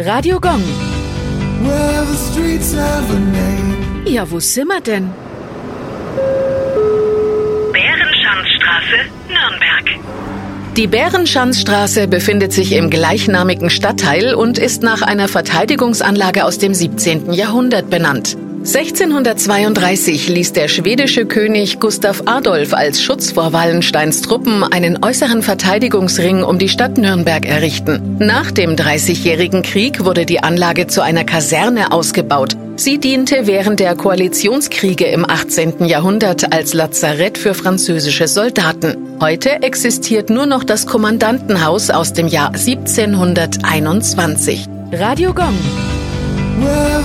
Radio Gong. Ja, wo sind wir denn? Bärenschanzstraße, Nürnberg. Die Bärenschanzstraße befindet sich im gleichnamigen Stadtteil und ist nach einer Verteidigungsanlage aus dem 17. Jahrhundert benannt. 1632 ließ der schwedische König Gustav Adolf als Schutz vor Wallensteins Truppen einen äußeren Verteidigungsring um die Stadt Nürnberg errichten. Nach dem Dreißigjährigen Krieg wurde die Anlage zu einer Kaserne ausgebaut. Sie diente während der Koalitionskriege im 18. Jahrhundert als Lazarett für französische Soldaten. Heute existiert nur noch das Kommandantenhaus aus dem Jahr 1721. Radio Gong. Well,